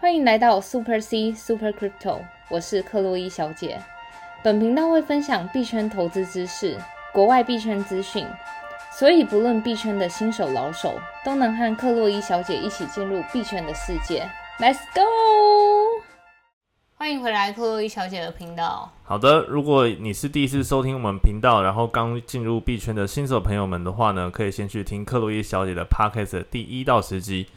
欢迎来到 Super C Super Crypto，我是克洛伊小姐。本频道会分享币圈投资知识、国外币圈资讯，所以不论币圈的新手老手，都能和克洛伊小姐一起进入币圈的世界。Let's go！欢迎回来克洛伊小姐的频道。好的，如果你是第一次收听我们频道，然后刚进入币圈的新手朋友们的话呢，可以先去听克洛伊小姐的 Podcast 第一到十集。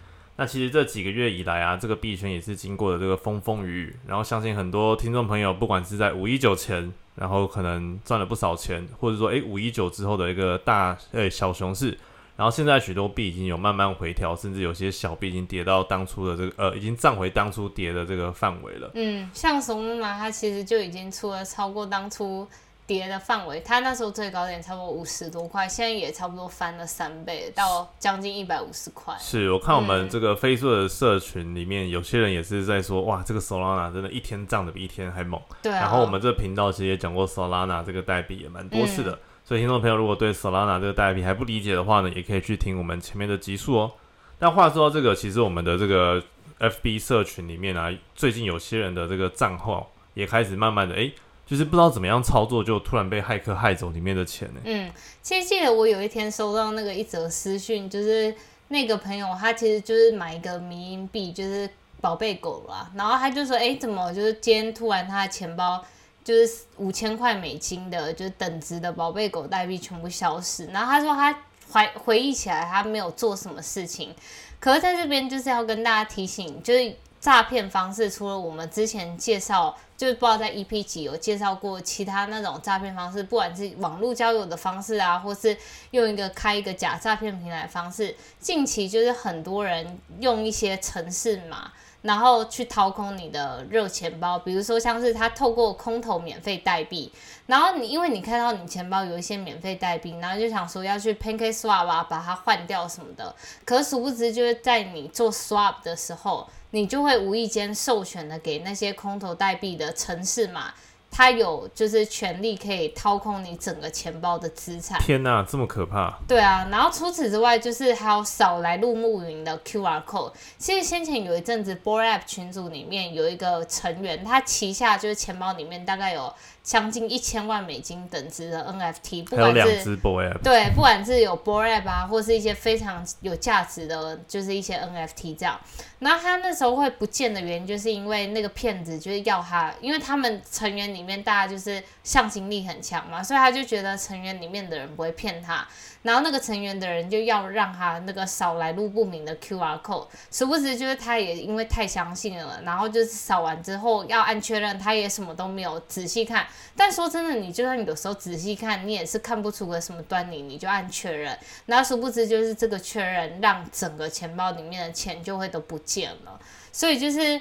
那其实这几个月以来啊，这个币圈也是经过了这个风风雨雨，然后相信很多听众朋友，不管是在五一九前，然后可能赚了不少钱，或者说诶五一九之后的一个大诶小熊市，然后现在许多币已经有慢慢回调，甚至有些小币已经跌到当初的这个呃，已经涨回当初跌的这个范围了。嗯，像怂嘛，它其实就已经出了超过当初。跌的范围，它那时候最高点差不多五十多块，现在也差不多翻了三倍，到将近一百五十块。是我看我们这个飞速的社群里面，有些人也是在说，哇，这个 Solana 真的一天涨的比一天还猛。对。然后我们这频道其实也讲过 Solana 这个代币也蛮多次的，所以听众朋友如果对 Solana 这个代币还不理解的话呢，也可以去听我们前面的集数哦。但话说到这个，其实我们的这个 FB 社群里面啊，最近有些人的这个账号也开始慢慢的哎。就是不知道怎么样操作，就突然被骇客害走里面的钱呢。嗯，其实记得我有一天收到那个一则私讯，就是那个朋友他其实就是买一个迷音币，就是宝贝狗啦，然后他就说，哎，怎么就是今天突然他的钱包就是五千块美金的，就是等值的宝贝狗代币全部消失。然后他说他怀回忆起来他没有做什么事情，可是在这边就是要跟大家提醒，就是诈骗方式，除了我们之前介绍。就是不知道在 EP 几有介绍过其他那种诈骗方式，不管是网络交友的方式啊，或是用一个开一个假诈骗平台方式。近期就是很多人用一些城市码，然后去掏空你的热钱包，比如说像是他透过空投免费代币，然后你因为你看到你钱包有一些免费代币，然后就想说要去 PancakeSwap 啊把它换掉什么的，可殊不知就是在你做 Swap 的时候。你就会无意间授权的给那些空投代币的城市嘛，他有就是权利可以掏空你整个钱包的资产。天哪，这么可怕！对啊，然后除此之外，就是还有扫来路暮云的 QR code。其实先前有一阵子 b o r App 群组里面有一个成员，他旗下就是钱包里面大概有。将近一千万美金等值的 NFT，不管是对，不管是有 b o r a p 啊，或是一些非常有价值的，就是一些 NFT 这样。然后他那时候会不见的原因，就是因为那个骗子就是要他，因为他们成员里里面大家就是向心力很强嘛，所以他就觉得成员里面的人不会骗他。然后那个成员的人就要让他那个扫来路不明的 QR code，殊不知就是他也因为太相信了，然后就是扫完之后要按确认，他也什么都没有仔细看。但说真的，你就算有时候仔细看，你也是看不出个什么端倪，你就按确认。然后殊不知就是这个确认，让整个钱包里面的钱就会都不见了。所以就是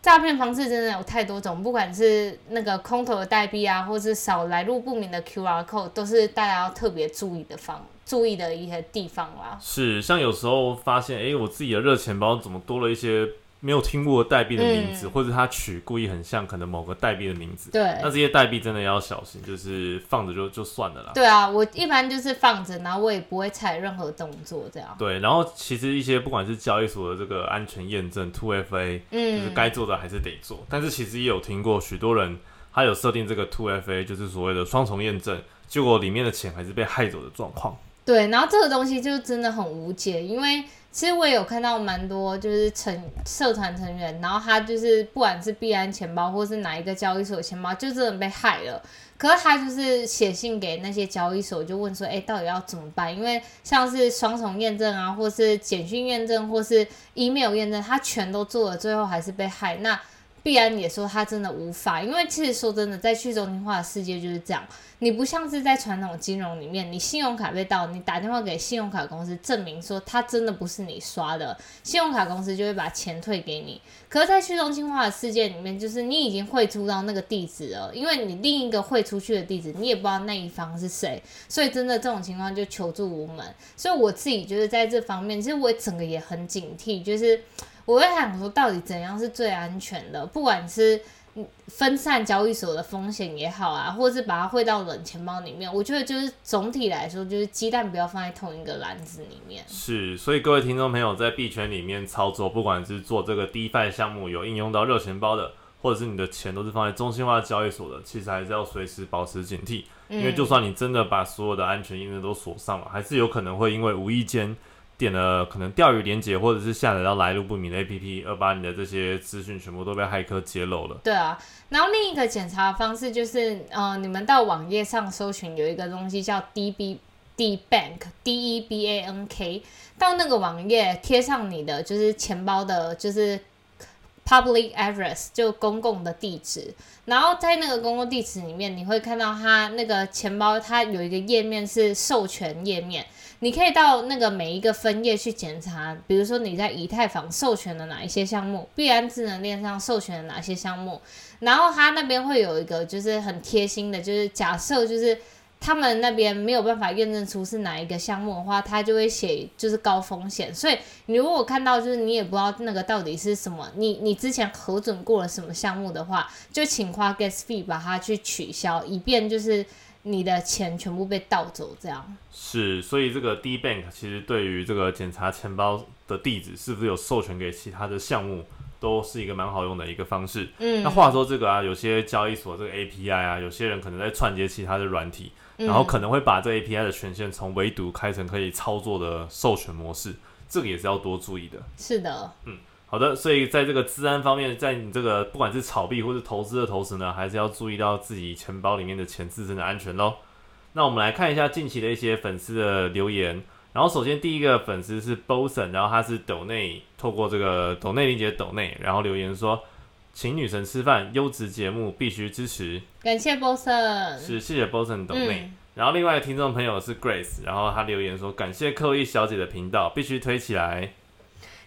诈骗方式真的有太多种，不管是那个空投的代币啊，或是少来路不明的 QR code，都是大家要特别注意的方。注意的一些地方啦，是像有时候发现，哎，我自己的热钱包怎么多了一些没有听过代币的名字，或者他取故意很像可能某个代币的名字，对，那这些代币真的要小心，就是放着就就算了啦。对啊，我一般就是放着，然后我也不会踩任何动作这样。对，然后其实一些不管是交易所的这个安全验证 Two FA，嗯，就是该做的还是得做，但是其实也有听过许多人他有设定这个 Two FA，就是所谓的双重验证，结果里面的钱还是被害走的状况。对，然后这个东西就真的很无解，因为其实我也有看到蛮多就是成社团成员，然后他就是不管是币安钱包或是哪一个交易所钱包，就真的被害了。可是他就是写信给那些交易所，就问说，哎，到底要怎么办？因为像是双重验证啊，或是简讯验证，或是 email 验证，他全都做了，最后还是被害。那必然也说他真的无法，因为其实说真的，在去中心化的世界就是这样。你不像是在传统金融里面，你信用卡被盗，你打电话给信用卡公司证明说他真的不是你刷的，信用卡公司就会把钱退给你。可是，在去中心化的世界里面，就是你已经汇出到那个地址了，因为你另一个汇出去的地址，你也不知道那一方是谁，所以真的这种情况就求助无门。所以我自己就是在这方面，其实我整个也很警惕，就是我会想说，到底怎样是最安全的？不管是分散交易所的风险也好啊，或者是把它汇到冷钱包里面，我觉得就是总体来说，就是鸡蛋不要放在同一个篮子里面。是，所以各位听众朋友在币圈里面操作，不管是做这个 DeFi 项目有应用到热钱包的，或者是你的钱都是放在中心化交易所的，其实还是要随时保持警惕，因为就算你真的把所有的安全因子都锁上了，还是有可能会因为无意间。点了可能钓鱼连接，或者是下载到来路不明的 APP，而把你的这些资讯全部都被骇客揭露了。对啊，然后另一个检查方式就是，呃，你们到网页上搜寻有一个东西叫 DB D Bank D E B A N K，到那个网页贴上你的就是钱包的，就是 public address 就公共的地址，然后在那个公共地址里面，你会看到它那个钱包它有一个页面是授权页面。你可以到那个每一个分页去检查，比如说你在以太坊授权的哪一些项目，币安智能链上授权的哪些项目，然后他那边会有一个就是很贴心的，就是假设就是他们那边没有办法验证出是哪一个项目的话，他就会写就是高风险，所以你如果看到就是你也不知道那个到底是什么，你你之前核准过了什么项目的话，就请花 gas fee 把它去取消，以便就是。你的钱全部被盗走，这样是，所以这个 D Bank 其实对于这个检查钱包的地址是不是有授权给其他的项目，都是一个蛮好用的一个方式。嗯，那话说这个啊，有些交易所这个 API 啊，有些人可能在串接其他的软体，然后可能会把这 API 的权限从唯独开成可以操作的授权模式，这个也是要多注意的。是的，嗯。好的，所以在这个治安方面，在你这个不管是炒币或是投资的同时呢，还是要注意到自己钱包里面的钱自身的安全喽。那我们来看一下近期的一些粉丝的留言。然后首先第一个粉丝是 Boson，然后他是抖内透过这个抖内理解抖内，然后留言说，请女神吃饭，优质节目必须支持。感谢 Boson，是谢谢 Boson 抖内。然后另外听众朋友是 Grace，然后他留言说，感谢克洛伊小姐的频道，必须推起来。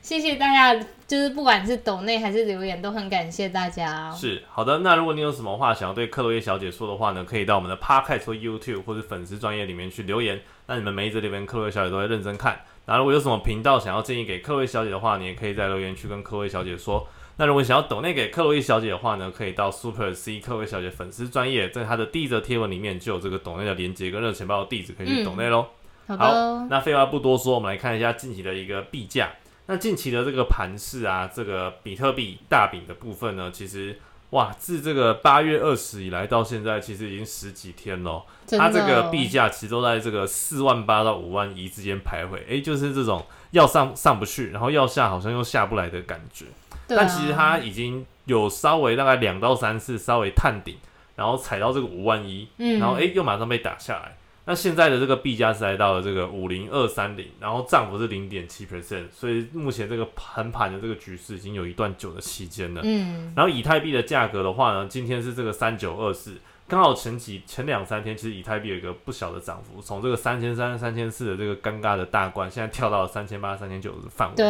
谢谢大家，就是不管是抖内还是留言，都很感谢大家。是好的，那如果你有什么话想要对克洛伊小姐说的话呢，可以到我们的 Podcast 或 YouTube 或者粉丝专业里面去留言。那你们每一则留言，克洛伊小姐都会认真看。那如果有什么频道想要建议给克洛伊小姐的话，你也可以在留言区跟克洛伊小姐说。那如果想要抖内给克洛伊小姐的话呢，可以到 Super C 克洛伊小姐粉丝专业，在她的第一则贴文里面就有这个抖内的连接跟热钱包的地址，可以去抖内喽。好，那废话不多说，我们来看一下近期的一个币价。那近期的这个盘势啊，这个比特币大饼的部分呢，其实哇，自这个八月二十以来到现在，其实已经十几天了。它这个币价其实都在这个四万八到五万一之间徘徊，诶，就是这种要上上不去，然后要下好像又下不来的感觉。但其实它已经有稍微大概两到三次稍微探顶，然后踩到这个五万一，然后诶又马上被打下来。那现在的这个币价是来到了这个五零二三零，然后涨幅是零点七 percent，所以目前这个横盘的这个局势已经有一段久的期间了。嗯，然后以太币的价格的话呢，今天是这个三九二四，刚好前几前两三天其实以太币有一个不小的涨幅，从这个三千三、三千四的这个尴尬的大关，现在跳到了三千八、三千九的范围。对。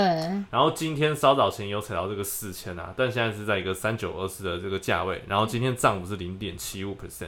然后今天稍早前有踩到这个四千啊，但现在是在一个三九二四的这个价位，然后今天涨幅是零点七五 percent。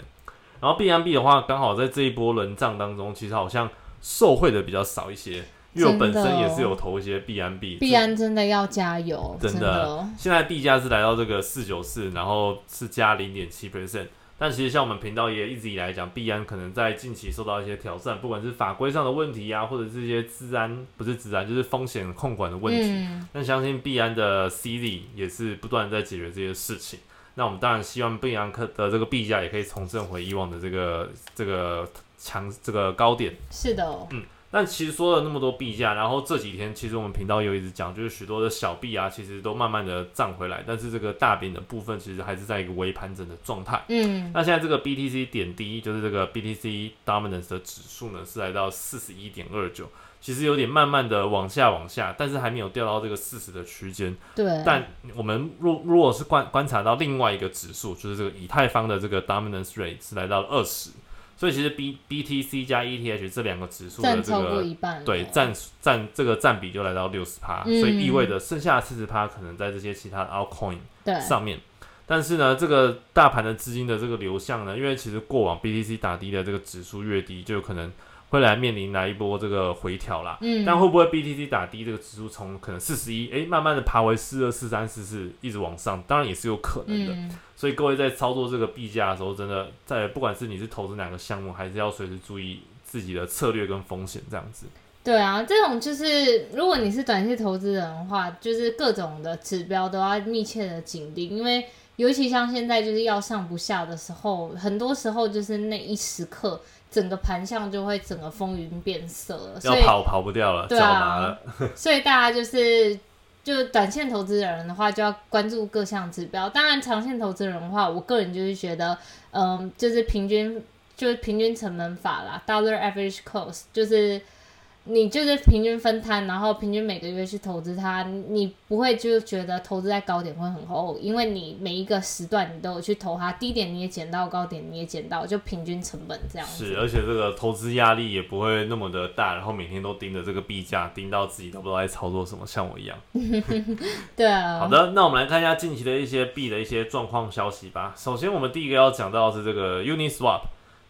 然后 B M B 的话，刚好在这一波轮涨当中，其实好像受惠的比较少一些，因为我本身也是有投一些 B M B。B M 真的要加油，真的。现在币价是来到这个四九四，然后是加零点七 percent。但其实像我们频道也一直以来讲，币安可能在近期受到一些挑战，不管是法规上的问题呀，或者这些治安不是治安，就是风险控管的问题。但相信币安的 C D 也是不断在解决这些事情。那我们当然希望贝扬克的这个币价也可以重振回以往的这个这个强这个高点。是的，嗯。但其实说了那么多币价，然后这几天其实我们频道有一直讲，就是许多的小币啊，其实都慢慢的涨回来，但是这个大饼的部分其实还是在一个微盘整的状态。嗯。那现在这个 BTC 点低就是这个 BTC Dominance 的指数呢，是来到四十一点二九。其实有点慢慢的往下往下，但是还没有掉到这个四十的区间。对。但我们若如果是观观察到另外一个指数，就是这个以太坊的这个 dominance rate 是来到了二十，所以其实 B BTC 加 ETH 这两个指数的这个对占占这个占比就来到六十趴，所以意味着剩下四十趴可能在这些其他的 altcoin 上面。但是呢，这个大盘的资金的这个流向呢，因为其实过往 BTC 打低的这个指数越低，就有可能。会来面临来一波这个回调啦。嗯，但会不会 BTC 打低这个指数从可能四十一，哎，慢慢的爬回四二、四三、四四，一直往上，当然也是有可能的。嗯，所以各位在操作这个币价的时候，真的在不管是你是投资哪个项目，还是要随时注意自己的策略跟风险这样子。对啊，这种就是如果你是短期投资人的话，就是各种的指标都要密切的紧盯，因为尤其像现在就是要上不下的时候，很多时候就是那一时刻，整个盘象就会整个风云变色了，所以要跑跑不掉了，对脚麻啊了。所以大家就是就短线投资人的话，就要关注各项指标。当然，长线投资人的话，我个人就是觉得，嗯，就是平均就是平均成本法啦，dollar average cost，就是你就是平均分摊，然后平均每个月去投资它，你不会就觉得投资在高点会很厚，因为你每一个时段你都有去投它，低点你也捡到，高点你也捡到，就平均成本这样子。是，而且这个投资压力也不会那么的大，然后每天都盯着这个币价，盯到自己都不知道在操作什么，像我一样。对啊，好的，那我们来看一下近期的一些币的一些状况消息吧。首先，我们第一个要讲到的是这个 Uniswap。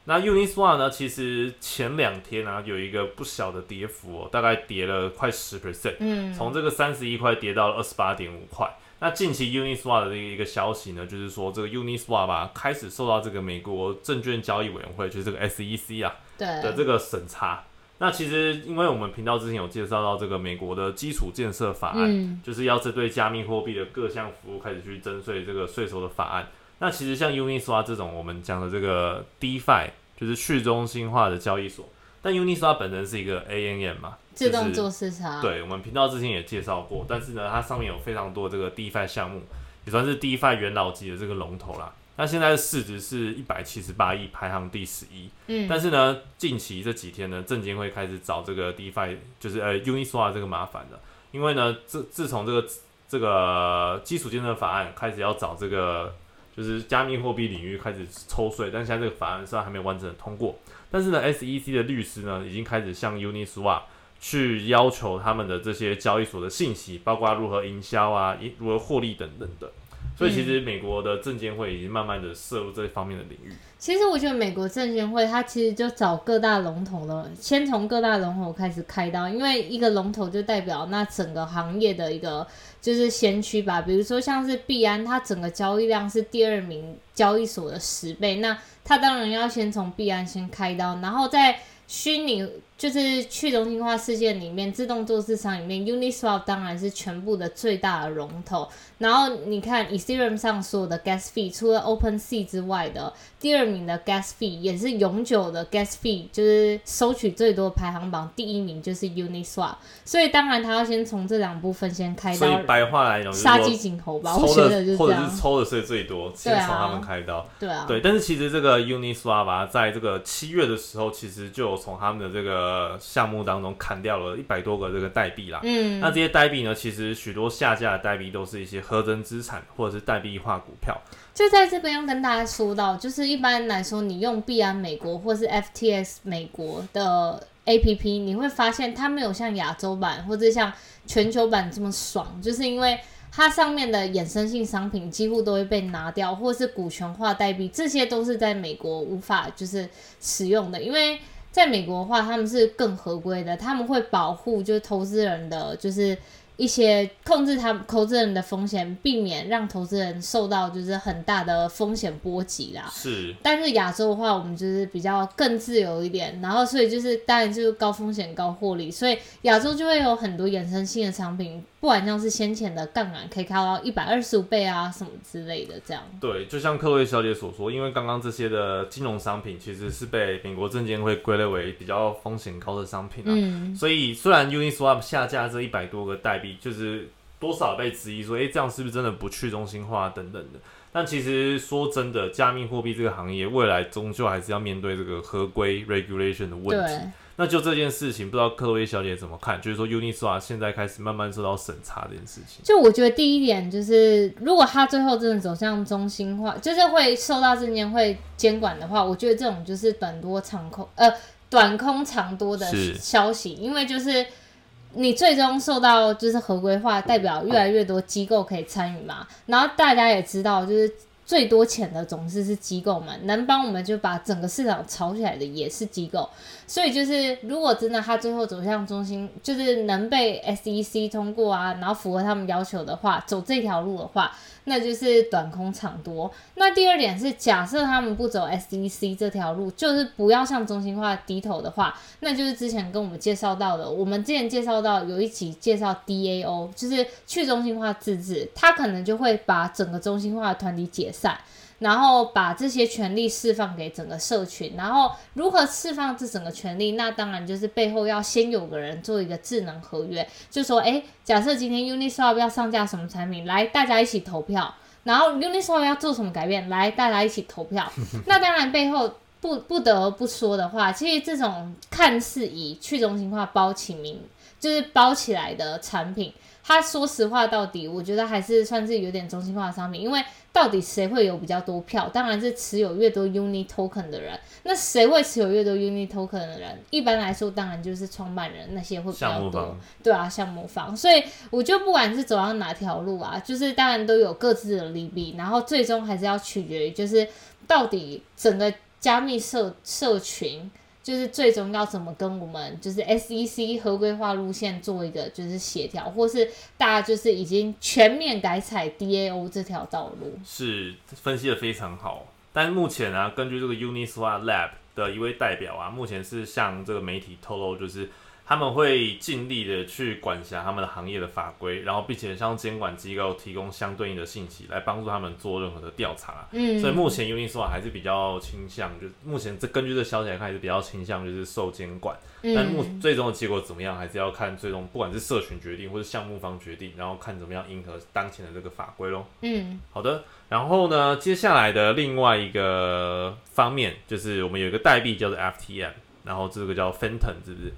那 Uniswap 呢，其实前两天啊有一个不小的跌幅哦，大概跌了快十 percent，嗯，从这个三十一块跌到了二十八点五块。那近期 Uniswap 的一个消息呢，就是说这个 Uniswap 啊开始受到这个美国证券交易委员会，就是这个 SEC 啊对的这个审查。那其实因为我们频道之前有介绍到这个美国的基础建设法案，嗯就是要针对加密货币的各项服务开始去征税这个税收的法案。那其实像 Uniswap 这种我们讲的这个 DeFi，就是去中心化的交易所，但 Uniswap 本身是一个 ANM 嘛，自动做市场，对，我们频道之前也介绍过，但是呢，它上面有非常多这个 DeFi 项目，也算是 DeFi 元老级的这个龙头啦。那现在的市值是一百七十八亿，排行第十一。嗯，但是呢，近期这几天呢，证监会开始找这个 DeFi，就是呃 Uniswap 这个麻烦的，因为呢，自自从这个这个基础建设法案开始要找这个就是加密货币领域开始抽税，但现在这个法案虽然还没有完整的通过，但是呢，SEC 的律师呢已经开始向 Uniswap 去要求他们的这些交易所的信息，包括如何营销啊、如何获利等等的。所以其实美国的证监会已经慢慢的涉入这方面的领域。其实我觉得美国证监会它其实就找各大龙头了，先从各大龙头开始开刀，因为一个龙头就代表那整个行业的一个就是先驱吧。比如说像是币安，它整个交易量是第二名交易所的十倍，那它当然要先从币安先开刀，然后在虚拟就是去中心化事件里面，自动做市场里面，Uniswap 当然是全部的最大的龙头。然后你看 Ethereum 上所有的 gas fee，除了 OpenSea 之外的第二名的 gas fee 也是永久的 gas fee，就是收取最多排行榜第一名就是 Uniswap。所以当然他要先从这两部分先开刀，所以白话来讲就是杀鸡，儆猴吧，我抽觉得的或者就是或者是。抽的税最多，先从他们开刀。对啊，对，但是其实这个 Uniswap 啊，在这个七月的时候，其实就有从他们的这个项目当中砍掉了一百多个这个代币啦。嗯，那这些代币呢，其实许多下架的代币都是一些合增资产或者是代币化股票。就在这边要跟大家说到，就是一般来说，你用币安美国或是 FTS 美国的 APP，你会发现它没有像亚洲版或者像全球版这么爽，就是因为它上面的衍生性商品几乎都会被拿掉，或是股权化代币，这些都是在美国无法就是使用的，因为在美国的话，他们是更合规的，他们会保护就是投资人的就是。一些控制他们投资人的风险，避免让投资人受到就是很大的风险波及啦。是，但是亚洲的话，我们就是比较更自由一点，然后所以就是当然就是高风险高获利，所以亚洲就会有很多衍生性的产品，不管像是先前的杠杆可以开到一百二十五倍啊什么之类的这样。对，就像克洛伊小姐所说，因为刚刚这些的金融商品其实是被美国证监会归类为比较风险高的商品啊。嗯，所以虽然 Uniswap 下架这一百多个代币，就是多少被质疑说，诶，这样是不是真的不去中心化等等的？但其实说真的，加密货币这个行业未来终究还是要面对这个合规 regulation 的问题。对。那就这件事情，不知道克洛伊小姐怎么看？就是说 Uniswap 现在开始慢慢受到审查这件事情。就我觉得第一点就是，如果它最后真的走向中心化，就是会受到证监会监管的话，我觉得这种就是短多长空，呃，短空长多的消息，因为就是你最终受到就是合规化，代表越来越多机构可以参与嘛，然后大家也知道，就是最多钱的总是是机构们，能帮我们就把整个市场炒起来的也是机构。所以就是如果真的他最后走向中心，就是能被 SEC 通过啊，然后符合他们要求的话，走这条路的话。那就是短空长多。那第二点是，假设他们不走 S D C 这条路，就是不要向中心化低头的话，那就是之前跟我们介绍到的，我们之前介绍到有一集介绍 DAO，就是去中心化自治，他可能就会把整个中心化的团体解散。然后把这些权利释放给整个社群，然后如何释放这整个权利？那当然就是背后要先有个人做一个智能合约，就说，哎，假设今天 Uniswap 要上架什么产品，来大家一起投票，然后 Uniswap 要做什么改变，来大家一起投票。那当然背后不不得不说的话，其实这种看似以去中心化包起名，就是包起来的产品，它说实话到底，我觉得还是算是有点中心化的商品，因为。到底谁会有比较多票？当然是持有越多 Uni Token 的人。那谁会持有越多 Uni Token 的人？一般来说，当然就是创办人那些会比较多。对啊，项目方。所以我就不管是走到哪条路啊，就是当然都有各自的利弊，然后最终还是要取决于，就是到底整个加密社社群。就是最终要怎么跟我们就是 SEC 合规化路线做一个就是协调，或是大家就是已经全面改采 DAO 这条道路，是分析的非常好。但目前啊，根据这个 Uniswap Lab 的一位代表啊，目前是向这个媒体透露，就是。他们会尽力的去管辖他们的行业的法规，然后并且向监管机构提供相对应的信息，来帮助他们做任何的调查。嗯，所以目前 Uniswap 还是比较倾向，就目前这根据这消息来看，还是比较倾向就是受监管。嗯但目最终的结果怎么样，还是要看最终不管是社群决定或者项目方决定，然后看怎么样迎合当前的这个法规咯。嗯，好的。然后呢，接下来的另外一个方面就是我们有一个代币叫做 FTM，然后这个叫 Phantom，是不是？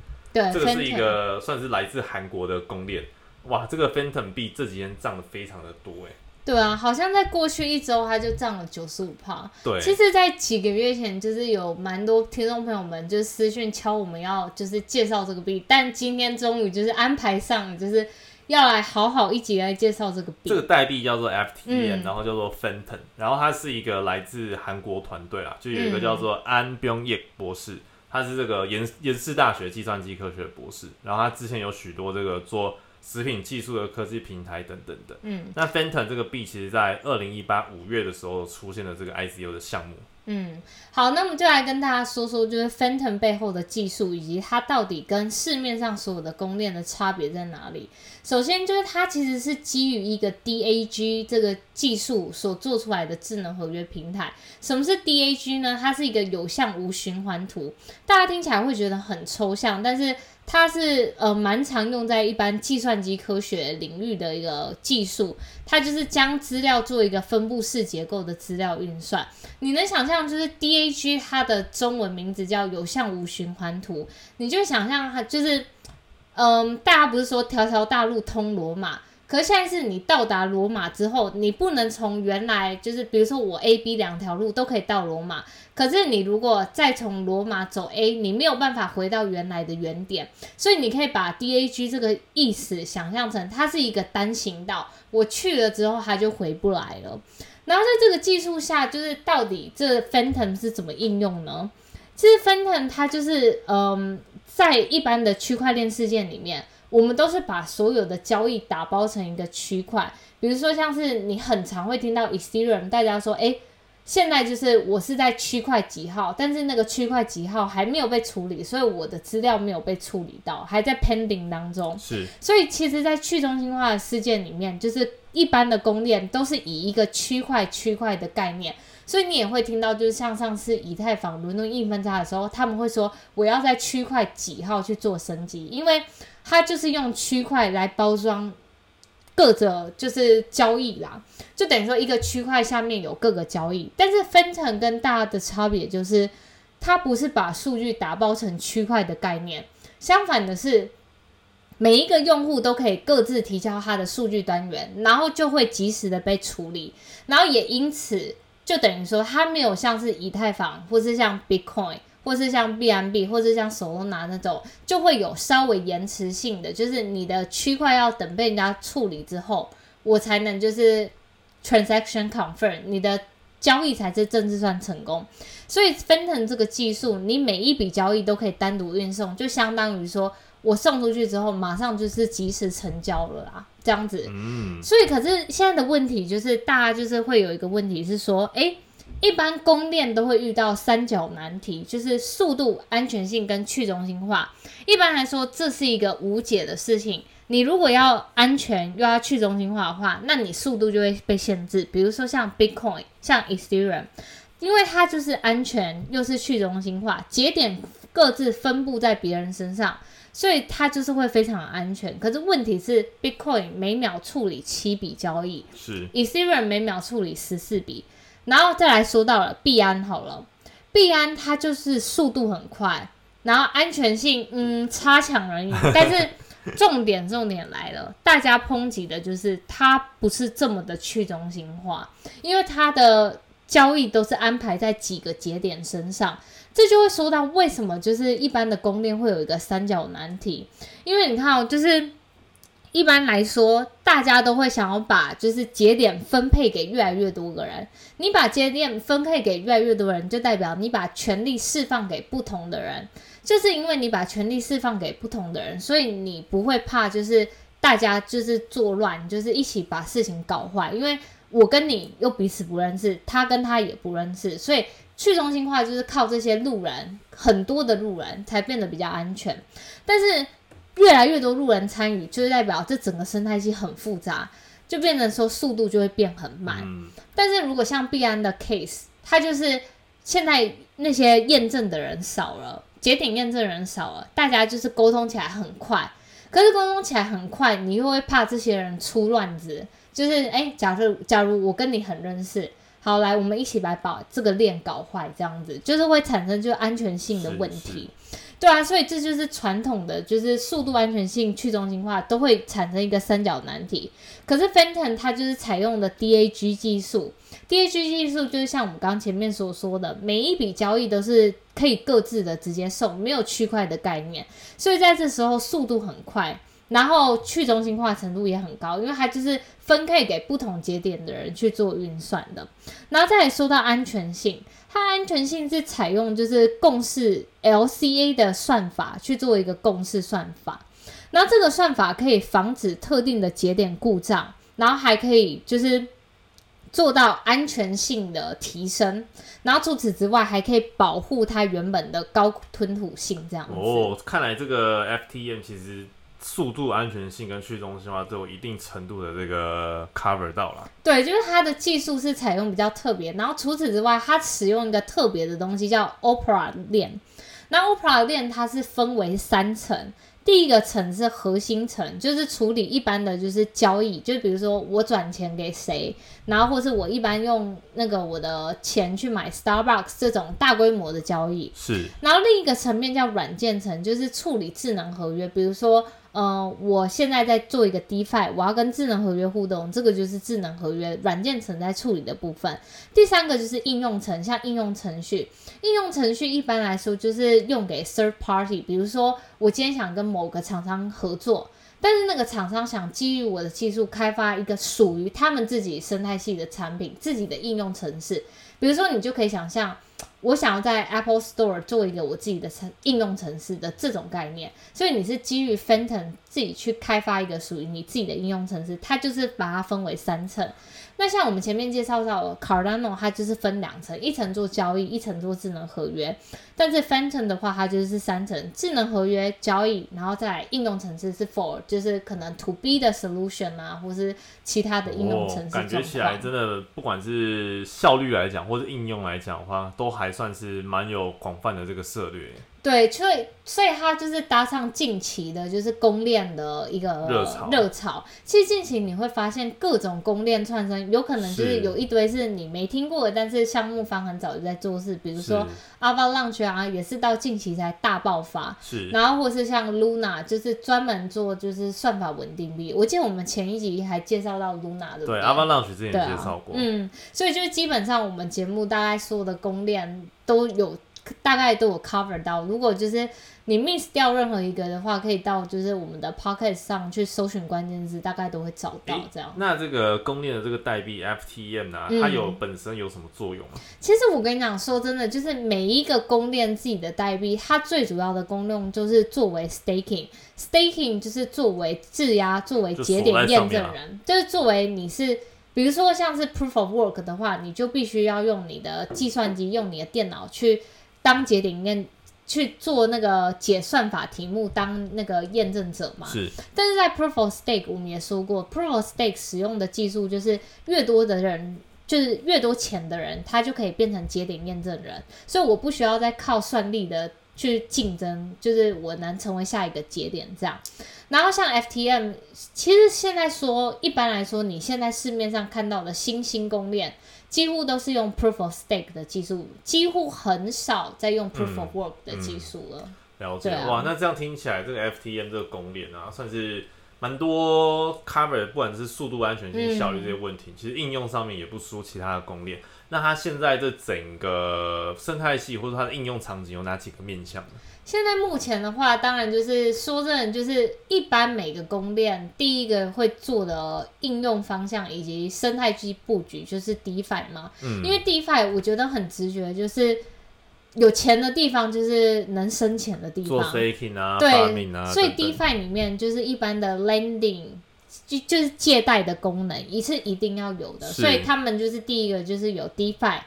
这个是一个算是来自韩国的公链，哇，这个 Phantom 币这几天涨得非常的多哎。对啊，好像在过去一周它就涨了九十五帕。对，其实，在几个月前，就是有蛮多听众朋友们就是私讯敲我们要就是介绍这个币，但今天终于就是安排上，就是要来好好一起来介绍这个币。这个代币叫做 FTM，然后叫做 Phantom，然后它是一个来自韩国团队啊，就有一个叫做安 byung ye 博士。他是这个延延世大学计算机科学博士，然后他之前有许多这个做食品技术的科技平台等等的。嗯，那 Fenton 这个币其实在二零一八五月的时候出现了这个 ICO 的项目。嗯，好，那么就来跟大家说说，就是 Phantom 背后的技术，以及它到底跟市面上所有的公链的差别在哪里。首先，就是它其实是基于一个 DAG 这个技术所做出来的智能合约平台。什么是 DAG 呢？它是一个有向无循环图，大家听起来会觉得很抽象，但是。它是呃蛮常用在一般计算机科学领域的一个技术，它就是将资料做一个分布式结构的资料运算。你能想象就是 DAG 它的中文名字叫有向无循环图，你就想象它就是嗯，大家不是说条条大路通罗马？可现在是你到达罗马之后，你不能从原来就是比如说我 A、B 两条路都可以到罗马，可是你如果再从罗马走 A，你没有办法回到原来的原点，所以你可以把 DAG 这个意思想象成它是一个单行道，我去了之后它就回不来了。然后在这个技术下，就是到底这 Phantom 是怎么应用呢？其实 Phantom 它就是嗯，在一般的区块链事件里面。我们都是把所有的交易打包成一个区块，比如说像是你很常会听到 Ethereum，大家说，哎，现在就是我是在区块几号，但是那个区块几号还没有被处理，所以我的资料没有被处理到，还在 pending 当中。是，所以其实，在去中心化的事件里面，就是一般的公链都是以一个区块区块的概念，所以你也会听到，就是像上次以太坊轮动硬分叉的时候，他们会说我要在区块几号去做升级，因为。它就是用区块来包装各个就是交易啦，就等于说一个区块下面有各个交易，但是分成跟大的差别就是，它不是把数据打包成区块的概念，相反的是，每一个用户都可以各自提交他的数据单元，然后就会及时的被处理，然后也因此就等于说，它没有像是以太坊或是像 Bitcoin。或是像 B M B，或是像手动拿那种，就会有稍微延迟性的，就是你的区块要等被人家处理之后，我才能就是 transaction confirm，你的交易才是正式算成功。所以 Phantom 这个技术，你每一笔交易都可以单独运送，就相当于说我送出去之后，马上就是及时成交了啦，这样子。嗯，所以可是现在的问题就是，大家就是会有一个问题是说，诶，一般公链都会遇到三角难题，就是速度、安全性跟去中心化。一般来说，这是一个无解的事情。你如果要安全又要去中心化的话，那你速度就会被限制。比如说像 Bitcoin、像 Ethereum，因为它就是安全又是去中心化，节点各自分布在别人身上，所以它就是会非常安全。可是问题是，Bitcoin 每秒处理七笔交易是，Ethereum 每秒处理十四笔，然后再来说到了币安好了，币安它就是速度很快，然后安全性嗯差强人意，但是重点重点来了，大家抨击的就是它不是这么的去中心化，因为它的交易都是安排在几个节点身上。这就会说到为什么就是一般的公链会有一个三角难题，因为你看哦，就是一般来说，大家都会想要把就是节点分配给越来越多个人。你把节点分配给越来越多人，就代表你把权力释放给不同的人。就是因为你把权力释放给不同的人，所以你不会怕，就是大家就是作乱，就是一起把事情搞坏。因为我跟你又彼此不认识，他跟他也不认识，所以去中心化就是靠这些路人，很多的路人才变得比较安全。但是越来越多路人参与，就是代表这整个生态系很复杂，就变成说速度就会变很慢。嗯，但是如果像币安的 case，它就是现在那些验证的人少了，节点验证人少了，大家就是沟通起来很快。可是沟通起来很快，你又会怕这些人出乱子，就是哎，假设假如我跟你很认识，好来，我们一起来把这个链搞坏，这样子就是会产生就是安全性的问题。对啊，所以这就是传统的，就是速度、安全性、去中心化都会产生一个三角难题。可是 Phantom 它就是采用的 DAG 技术，DAG 技术就是像我们刚刚前面所说的，每一笔交易都是可以各自的直接送，没有区块的概念，所以在这时候速度很快，然后去中心化程度也很高，因为它就是分配给不同节点的人去做运算的。然后再来说到安全性。它安全性是采用就是共识 LCA 的算法去做一个共识算法，那这个算法可以防止特定的节点故障，然后还可以就是做到安全性的提升，然后除此之外还可以保护它原本的高吞吐性这样。哦，看来这个 FTM 其实速度、安全性跟去中心化都有一定程度的这个 cover 到了。对，就是它的技术是采用比较特别，然后除此之外，它使用一个特别的东西叫 Opera 链。那 Opera 链它是分为三层，第一个层是核心层，就是处理一般的就是交易，就比如说我转钱给谁，然后或是我一般用那个我的钱去买 Starbucks 这种大规模的交易。是，然后另一个层面叫软件层，就是处理智能合约，比如说。呃，我现在在做一个 DeFi，我要跟智能合约互动，这个就是智能合约软件层在处理的部分。第三个就是应用层，像应用程序，应用程序一般来说就是用给 third party，比如说我今天想跟某个厂商合作，但是那个厂商想基于我的技术开发一个属于他们自己生态系的产品，自己的应用程式，比如说你就可以想象。我想要在 Apple Store 做一个我自己的程应用程式的这种概念，所以你是基于 Phantom 自己去开发一个属于你自己的应用程式，它就是把它分为三层。那像我们前面介绍到的 Cardano，它就是分两层，一层做交易，一层做智能合约。但是 Phantom 的话，它就是三层，智能合约交易，然后再来应用程式是 For，就是可能 To B 的 solution 啊，或是其他的应用程式。感觉起来真的，不管是效率来讲，或是应用来讲的话，都还算是蛮有广泛的这个策略。对，所以所以它就是搭上近期的，就是公链的一个热潮。热潮，其实近期你会发现各种公链串生，有可能就是有一堆是你没听过的，但是项目方很早就在做事，比如说 Avalanche 啊，也是到近期才大爆发。是，然后或是像 Luna，就是专门做就是算法稳定币。我记得我们前一集还介绍到 Luna 的，对 Avalanche 之前介绍过。嗯，所以就是基本上我们节目大概所有的公链都有。大概都有 cover 到。如果就是你 miss 掉任何一个的话，可以到就是我们的 pocket 上去搜寻关键字，大概都会找到这样。那这个公链的这个代币 FTM 呢，它有本身有什么作用吗？其实我跟你讲，说真的，就是每一个公链自己的代币，它最主要的功用就是作为 staking，staking 就是作为质押，作为节点验证人，就是作为你是。比如说像是 proof of work 的话，你就必须要用你的计算机，用你的电脑去当节点验，去做那个解算法题目，当那个验证者嘛。是。但是在 proof of stake，我们也说过，proof of stake 使用的技术就是越多的人，就是越多钱的人，他就可以变成节点验证人，所以我不需要再靠算力的去竞争，就是我能成为下一个节点这样。然后像 FTM，其实现在说，一般来说，你现在市面上看到的新兴公链，几乎都是用 Proof of Stake 的技术，几乎很少在用 Proof of Work 的技术了。了解哇，那这样听起来，这个 FTM 这个公链啊，算是蛮多 cover，不管是速度、安全性、效率这些问题，其实应用上面也不输其他的公链。那它现在这整个生态系或者它的应用场景有哪几个面向呢？现在目前的话，当然就是说真的，就是一般每个公链第一个会做的应用方向以及生态机布局就是 DeFi 嘛。嗯。因为 DeFi 我觉得很直觉，就是有钱的地方就是能生钱的地方。做 staking 啊，对，啊。所以 DeFi 里面就是一般的 lending 就就是借贷的功能，也是一定要有的。所以他们就是第一个就是有 DeFi。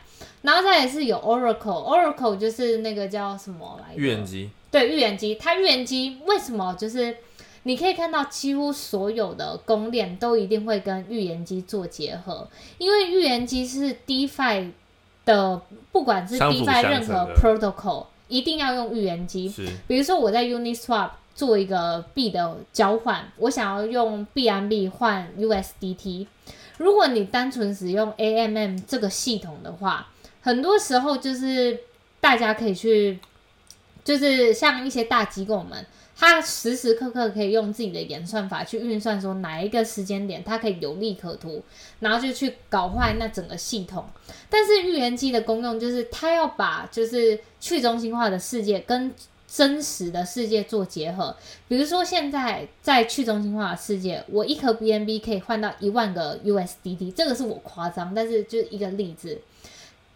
然后再也是有 Oracle，Oracle 就是那个叫什么来？预言机。对，预言机。它预言机为什么就是你可以看到几乎所有的公链都一定会跟预言机做结合，因为预言机是 DeFi 的，不管是 DeFi 任何 protocol，一定要用预言机。比如说我在 Uniswap 做一个币的交换，我想要用 BNB 换 USDT，如果你单纯使用 AMM 这个系统的话。很多时候就是大家可以去，就是像一些大机构们，他时时刻刻可以用自己的演算法去运算，说哪一个时间点它可以有利可图，然后就去搞坏那整个系统。但是预言机的功用就是它要把就是去中心化的世界跟真实的世界做结合。比如说现在在去中心化的世界，我一颗 BNB 可以换到一万个 USDT，这个是我夸张，但是就是一个例子。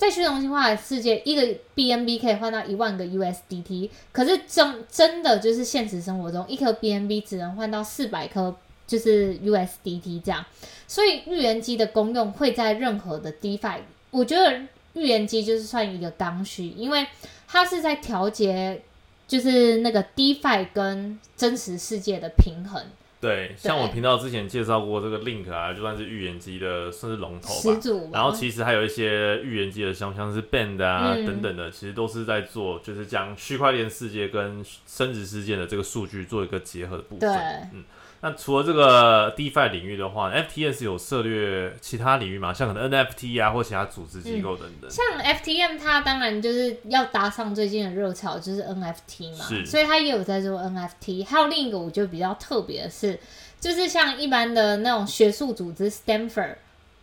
在去中心化的世界，一个 BNB 可以换到一万个 USDT，可是真真的就是现实生活中，一颗 BNB 只能换到四百颗就是 USDT 这样，所以预言机的功用会在任何的 DeFi，我觉得预言机就是算一个刚需，因为它是在调节就是那个 DeFi 跟真实世界的平衡。对，像我频道之前介绍过这个 Link 啊，就算是预言机的算是龙头吧。然后其实还有一些预言机的像像是 Band 啊等等的，其实都是在做，就是将区块链世界跟生殖世界的这个数据做一个结合的部分。对，嗯。那除了这个 DeFi 领域的话，FTS 有涉猎其他领域吗？像可能 NFT 啊，或其他组织机构等等。像 FTM，它当然就是要搭上最近的热潮，就是 NFT 嘛，所以它也有在做 NFT。还有另一个我觉得比较特别的是，就是像一般的那种学术组织 Stanford。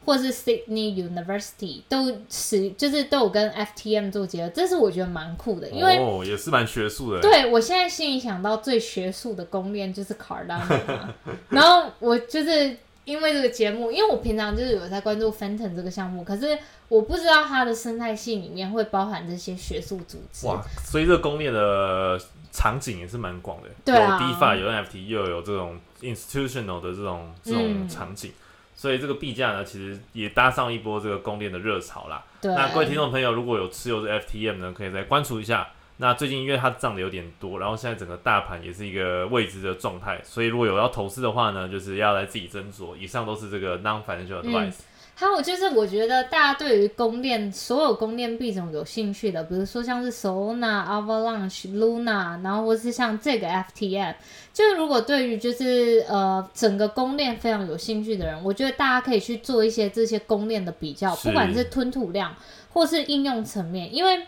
或是 Sydney University 都是就是都有跟 FTM 做结合，这是我觉得蛮酷的，因为哦也是蛮学术的。对我现在心里想到最学术的公链就是 Cardano，然后我就是因为这个节目，因为我平常就是有在关注 Phantom 这个项目，可是我不知道它的生态系里面会包含这些学术组织。哇，所以这个公链的场景也是蛮广的，有 DeFi 有 NFT 又有这种 institutional 的这种这种场景。所以这个币价呢，其实也搭上一波这个供电的热潮啦。那各位听众朋友，如果有持有这 FTM 呢，可以再关注一下。那最近因为它涨的有点多，然后现在整个大盘也是一个未知的状态，所以如果有要投资的话呢，就是要来自己斟酌。以上都是这个 non financial advice。还有就是，我觉得大家对于公链所有公链币种有兴趣的，比如说像是 Solana、Avalanche、Luna，然后或是像这个 FTM，就是如果对于就是呃整个公链非常有兴趣的人，我觉得大家可以去做一些这些公链的比较，不管是吞吐量或是应用层面，因为。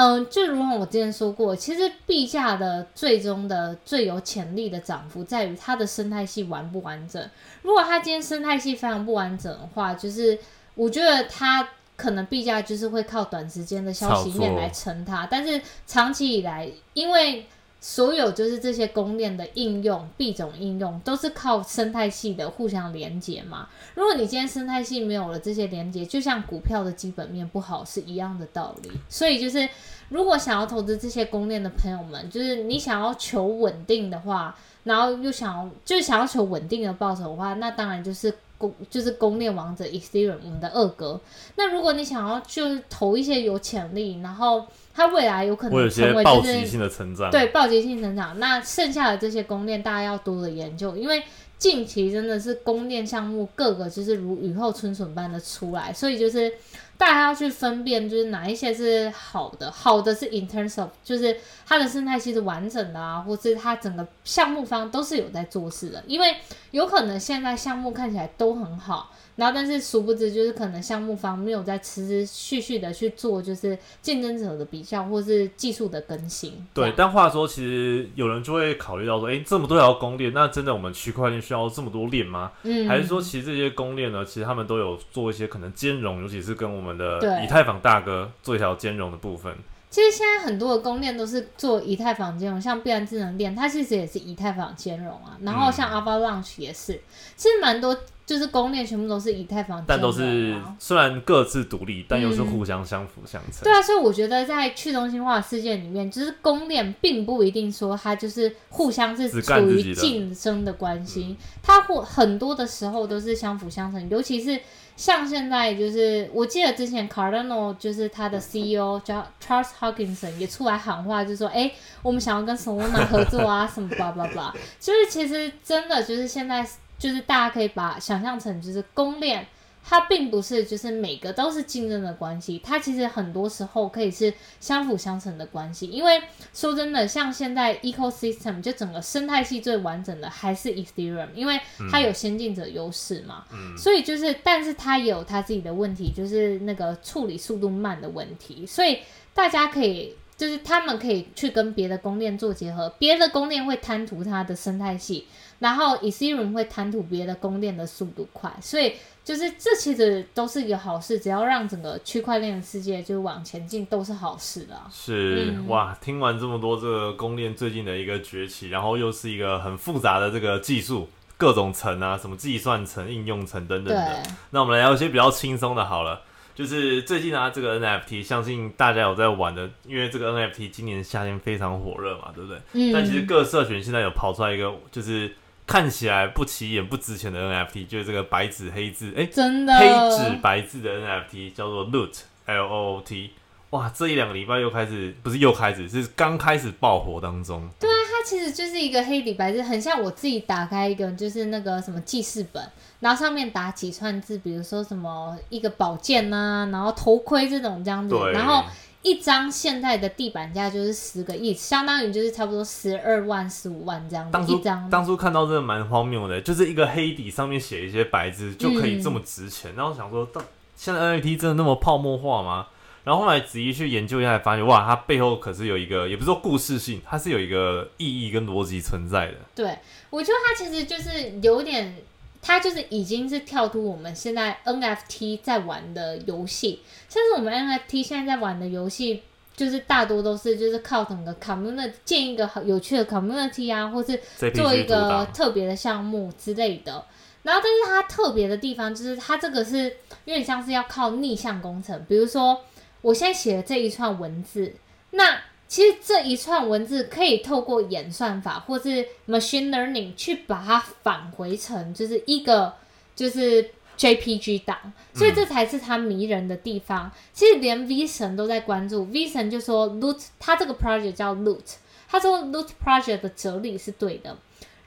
嗯，就如同我之前说过，其实币价的最终的最有潜力的涨幅在于它的生态系完不完整。如果它今天生态系非常不完整的话，就是我觉得它可能币价就是会靠短时间的消息面来撑它，但是长期以来，因为所有就是这些公链的应用、币种应用都是靠生态系的互相连接嘛。如果你今天生态系没有了这些连接，就像股票的基本面不好是一样的道理。所以就是，如果想要投资这些公链的朋友们，就是你想要求稳定的话，然后又想要就想要求稳定的报酬的话，那当然就是公就是公链王者 Ethereum 我们的二哥。那如果你想要就是投一些有潜力，然后它未来有可能成些为就是暴击性的成长，对，暴击性成长。那剩下的这些公链，大家要多的研究，因为近期真的是公链项目各个就是如雨后春笋般的出来，所以就是大家要去分辨，就是哪一些是好的，好的是 in terms of 就是它的生态系是完整的啊，或是它整个项目方都是有在做事的，因为有可能现在项目看起来都很好。然后，但是殊不知，就是可能项目方没有在持持续续的去做，就是竞争者的比较，或是技术的更新。对，但话说，其实有人就会考虑到说，诶，这么多条公链，那真的我们区块链需要这么多链吗？嗯，还是说，其实这些公链呢，其实他们都有做一些可能兼容，尤其是跟我们的以太坊大哥做一条兼容的部分。其实现在很多的公链都是做以太坊兼容，像必然智能链，它其实也是以太坊兼容啊。然后像嗯 Avalanche 也是，其实蛮多就是公链全部都是以太坊但都是虽然各自独立，但又是嗯互相相辅相成。对啊，所以我觉得在去中心化的世界里面，就是公链并不一定说它就是互相是处于竞争的关系，它或很多的时候都是相辅相成，尤其是像现在就是我记得之前 Cardinal 就是他的 CEO 叫 Charles Hawkinson 也出来喊话，就说哎、我们想要跟 Solana 合作啊，什么 blah blah blah，就是其实真的就是现在就是大家可以把想象成就是公链。它并不是就是每个都是竞争的关系，它其实很多时候可以是相辅相成的关系。因为说真的，像现在 ecosystem 就整个生态系最完整的还是 Ethereum，因为它有先进者优势嘛，所以就是，但是它也有它自己的问题，就是那个处理速度慢的问题，所以大家可以。就是他们可以去跟别的公链做结合，别的公链会贪图它的生态系，然后 Ethereum 会贪图别的公链的速度快，所以就是这其实都是一个好事，只要让整个区块链的世界就往前进，都是好事的、啊。是、嗯哇，听完这么多这个公链最近的一个崛起，然后又是一个很复杂的这个技术，各种层啊，什么计算层、应用层等等的。，那我们来聊一些比较轻松的，好了。就是最近啊，这个 NFT，相信大家有在玩的，因为这个 NFT 今年夏天非常火热嘛，对不对？嗯，但其实各社群现在有跑出来一个，就是看起来不起眼、不值钱的 NFT，就是这个白纸黑字，哎、真的黑纸白字的 NFT 叫做 Loot L O O T。哇，这一两个礼拜又开始，不是又开始，是刚开始爆火当中。对啊它其实就是一个黑底白字，很像我自己打开一个就是那个什么记事本，然后上面打几串字，比如说什么一个宝剑呐、然后头盔这种这样子，然后一张现在的地板价就是十个亿，相当于就是差不多十二万、十五万这样当初子一张。当初看到真的蛮荒谬的，就是一个黑底上面写一些白字就可以这么值钱，然后想说，到现在 NFT 真的那么泡沫化吗？然后后来仔细去研究一下，才发现哇，它背后可是有一个，也不是说故事性，它是有一个意义跟逻辑存在的。对，我觉得它其实就是有点，它就是已经是跳出我们现在 NFT 在玩的游戏，像是我们 NFT 现在在玩的游戏，就是大多都是就是靠整个 community 建一个好有趣的 community 啊，或是做一个，特别的项目之类的。然后，但是它特别的地方就是它这个是有点像是要靠逆向工程，比如说我现在写的这一串文字，那其实这一串文字可以透过演算法或是 machine learning 去把它返回成就是一个就是 JPG 档，所以这才是它迷人的地方。其实连 V 神都在关注，V 神就说 Loot，他这个 project 叫 Loot，他说 Loot project 的哲理是对的。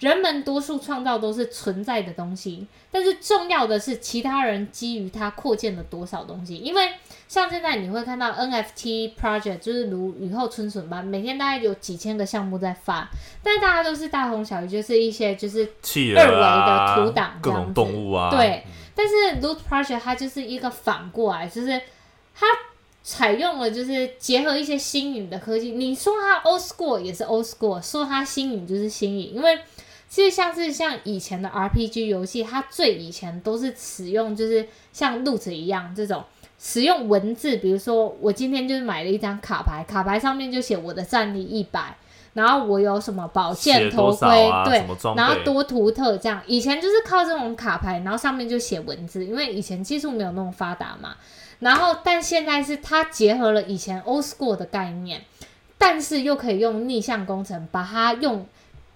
人们多数创造都是存在的东西，但是重要的是其他人基于它扩建了多少东西。因为像现在你会看到 NFT project 就是如雨后春笋般，每天大概有几千个项目在发，但大家都是大同小异，就是一些就是二维的图档这各种动物啊，对，但是 Loot Project 它就是一个反过来，就是它采用了就是结合一些新颖的科技。你说它 old school 也是 old school，说它新颖就是新颖，因为其实像是像以前的 RPG 游戏，它最以前都是使用就是像 Loot 一样这种使用文字，比如说我今天就是买了一张卡牌，卡牌上面就写我的战力一百，然后我有什么宝剑、头盔，对，然后多图特这样。以前就是靠这种卡牌，然后上面就写文字，因为以前技术没有那么发达嘛。然后，但现在是它结合了以前 old school 的概念，但是又可以用逆向工程把它用。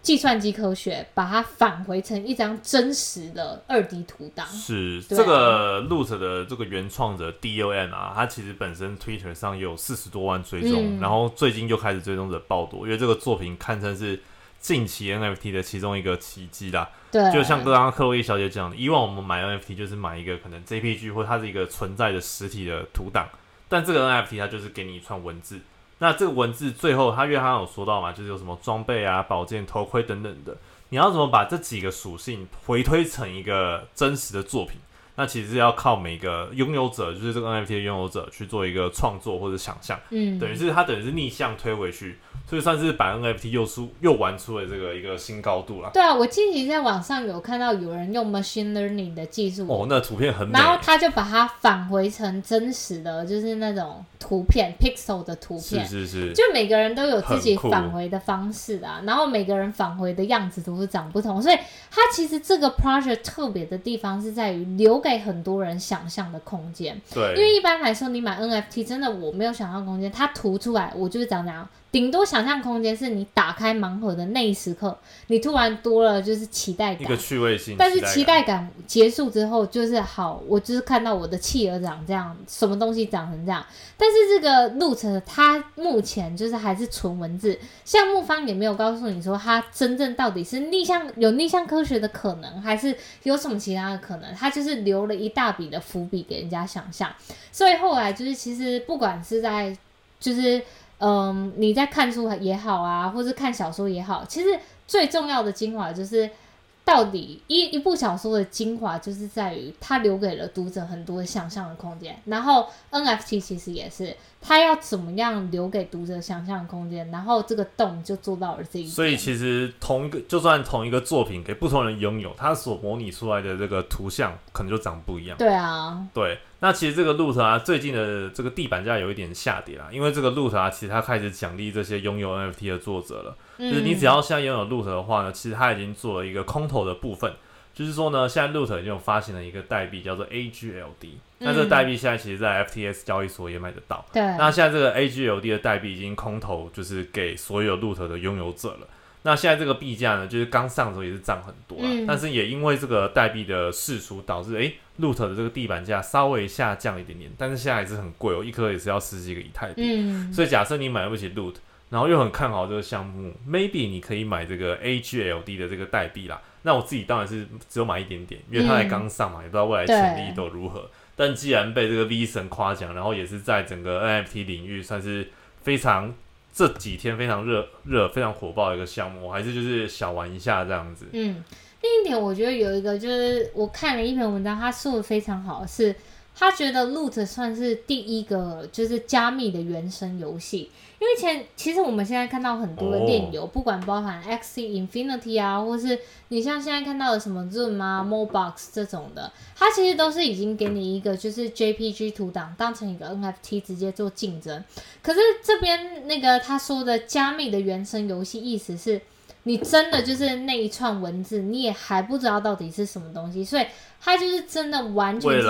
计算机科学把它返回成一张真实的二 D 图档。是这个 Loot 的这个原创者 Don 啊，他其实本身 Twitter 上有四十多万追踪，然后最近就开始追踪者爆多，因为这个作品堪称是近期 NFT 的其中一个奇迹啦。对，就像刚刚克洛伊小姐讲的，以往我们买 NFT 就是买一个可能 JPG 或它是一个存在的实体的图档，但这个 NFT 它就是给你一串文字。那这个文字最后，他因为他有说到嘛，就是有什么装备啊、宝剑、头盔等等的，你要怎么把这几个属性回推成一个真实的作品？那其实要靠每个拥有者，就是这个 NFT 的拥有者去做一个创作或者想象，嗯，等于是他等于是逆向推回去。所以算是把 NFT 又出又玩出了这个一个新高度了。对啊，我近期在网上有看到有人用 machine learning 的技术，哦，那图片很美，然后他就把它返回成真实的，就是那种图片 pixel 的图片，是是是，就每个人都有自己返回的方式啊，然后每个人返回的样子都是长不同，所以它其实这个 project 特别的地方是在于留给很多人想象的空间。对，因为一般来说你买 NFT 真的我没有想象空间，它涂出来我就是长这样。顶多想象空间是你打开盲盒的那一时刻，你突然多了就是期待感，一个趣味性。但是期待感结束之后，就是好，我就是看到我的企鹅长这样，什么东西长成这样。但是这个路程它目前就是还是纯文字，项目方也没有告诉你说它真正到底是逆向有逆向科学的可能，还是有什么其他的可能。它就是留了一大笔的伏笔给人家想象。所以后来就是其实不管是在就是。嗯，你在看书也好啊，或是看小说也好，其实最重要的精华就是，到底一一部小说的精华就是在于它留给了读者很多想象的空间。然后 NFT 其实也是，它要怎么样留给读者想象的空间，然后这个洞就做到了这一。所以其实同一个，就算同一个作品给不同人拥有，它所模拟出来的这个图像可能就长不一样。对啊，对。那其实这个 Loot 啊，最近的这个地板价有一点下跌啦，因为这个 Loot 啊，其实它开始奖励这些拥有 NFT 的作者了。就是你只要现在拥有 Loot 的话呢，其实它已经做了一个空投的部分，就是说呢，现在 Loot 已经有发行了一个代币叫做 AGLD，那这个代币现在其实在 FTS 交易所也买得到。对。那现在这个 AGLD 的代币已经空投，就是给所有 Loot 的拥有者了。那现在这个币价呢，就是刚上的时候也是涨很多了，但是也因为这个代币的释出，导致诶 l o o t 的这个地板价稍微下降一点点，但是现在还是很贵哦，一颗也是要十几个以太币。嗯，所以假设你买不起 Loot，然后又很看好这个项目，maybe 你可以买这个 AGLD 的这个代币啦。那我自己当然是只有买一点点，因为它才刚上嘛，也不知道未来潜力都如何。但既然被这个 V 神夸奖，然后也是在整个 NFT 领域算是非常。这几天非常热热、非常火爆的一个项目，我还是就是小玩一下这样子。嗯，另一点我觉得有一个就是我看了一篇文章，他说的非常好，是他觉得 Loot 算是第一个就是加密的原生游戏。因为前其实我们现在看到很多的电游，不管包含 X Infinity 啊，或是你像现在看到的什么 Zoom 啊、Mobox 这种的，它其实都是已经给你一个就是 JPG 图档当成一个 NFT 直接做竞争。可是这边那个他说的加密的原生游戏，意思是你真的就是那一串文字，你也还不知道到底是什么东西，所以它就是真的完全是一个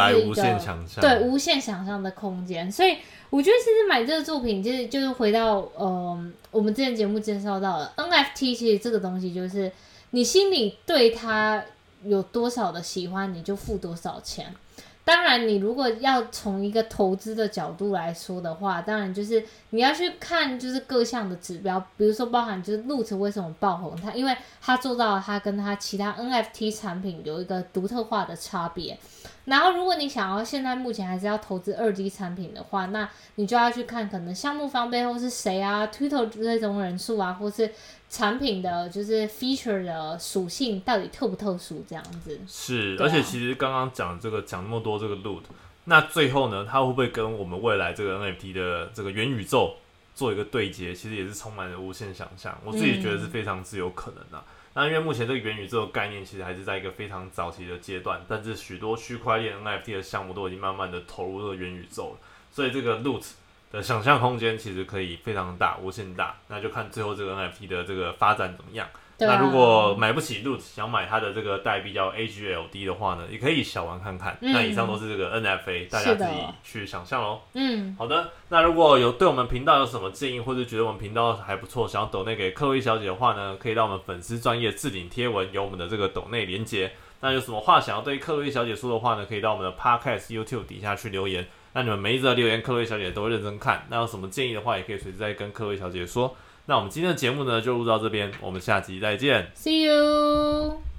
对无限想象的空间，所以。我觉得其实买这个作品，其实就是回到呃，我们之前节目介绍到的 NFT，其实这个东西就是你心里对它有多少的喜欢，你就付多少钱。当然，你如果要从一个投资的角度来说的话，当然就是你要去看就是各项的指标，比如说包含就是 Loot 为什么爆红，它因为它做到了它跟它其他 NFT 产品有一个独特化的差别。然后，如果你想要现在目前还是要投资二 D 产品的话，那你就要去看可能项目方背后是谁啊，Twitter 这种人数啊，或是。产品的就是 feature 的属性到底特不特殊？这样子是，而且其实刚刚讲这个讲那么多这个 loot，那最后呢，它会不会跟我们未来这个 NFT 的这个元宇宙做一个对接？其实也是充满了无限想象。我自己觉得是非常之有可能的，那因为目前这个元宇宙的概念其实还是在一个非常早期的阶段，但是许多区块链 NFT 的项目都已经慢慢的投入这个元宇宙了，所以这个 Loot 的想象空间其实可以非常大，无限大。那就看最后这个 NFT 的这个发展怎么样。啊那如果买不起 Root，想买它的这个代币叫 AGLD 的话呢，也可以小玩看看。嗯那以上都是这个 NFA，大家自己去想象喽。嗯，好的，那如果有对我们频道有什么建议，或者觉得我们频道还不错，想要抖内给克洛伊小姐的话呢，可以到我们粉丝专业置顶贴文有我们的这个抖内连接。那有什么话想要对克洛伊小姐说的话呢，可以到我们的 Podcast YouTube 底下去留言。那你们每一则留言，克薇小姐都会认真看。那有什么建议的话，也可以随时再跟克薇小姐说。那我们今天的节目呢，就录到这边，我们下集再见。See you。